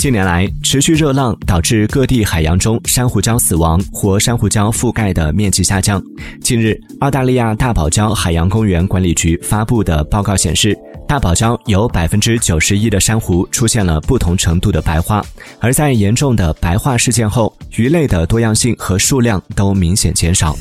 近年来持续热浪导致各地海洋中珊瑚礁死亡或珊瑚礁覆盖的面积下降。近日澳大利亚大堡礁海洋公园管理局发布的报告显示大堡礁有百分之九十一的珊瑚出现了不同程度的白化。而在严重的白化事件后鱼类的多样性和数量都明显减少。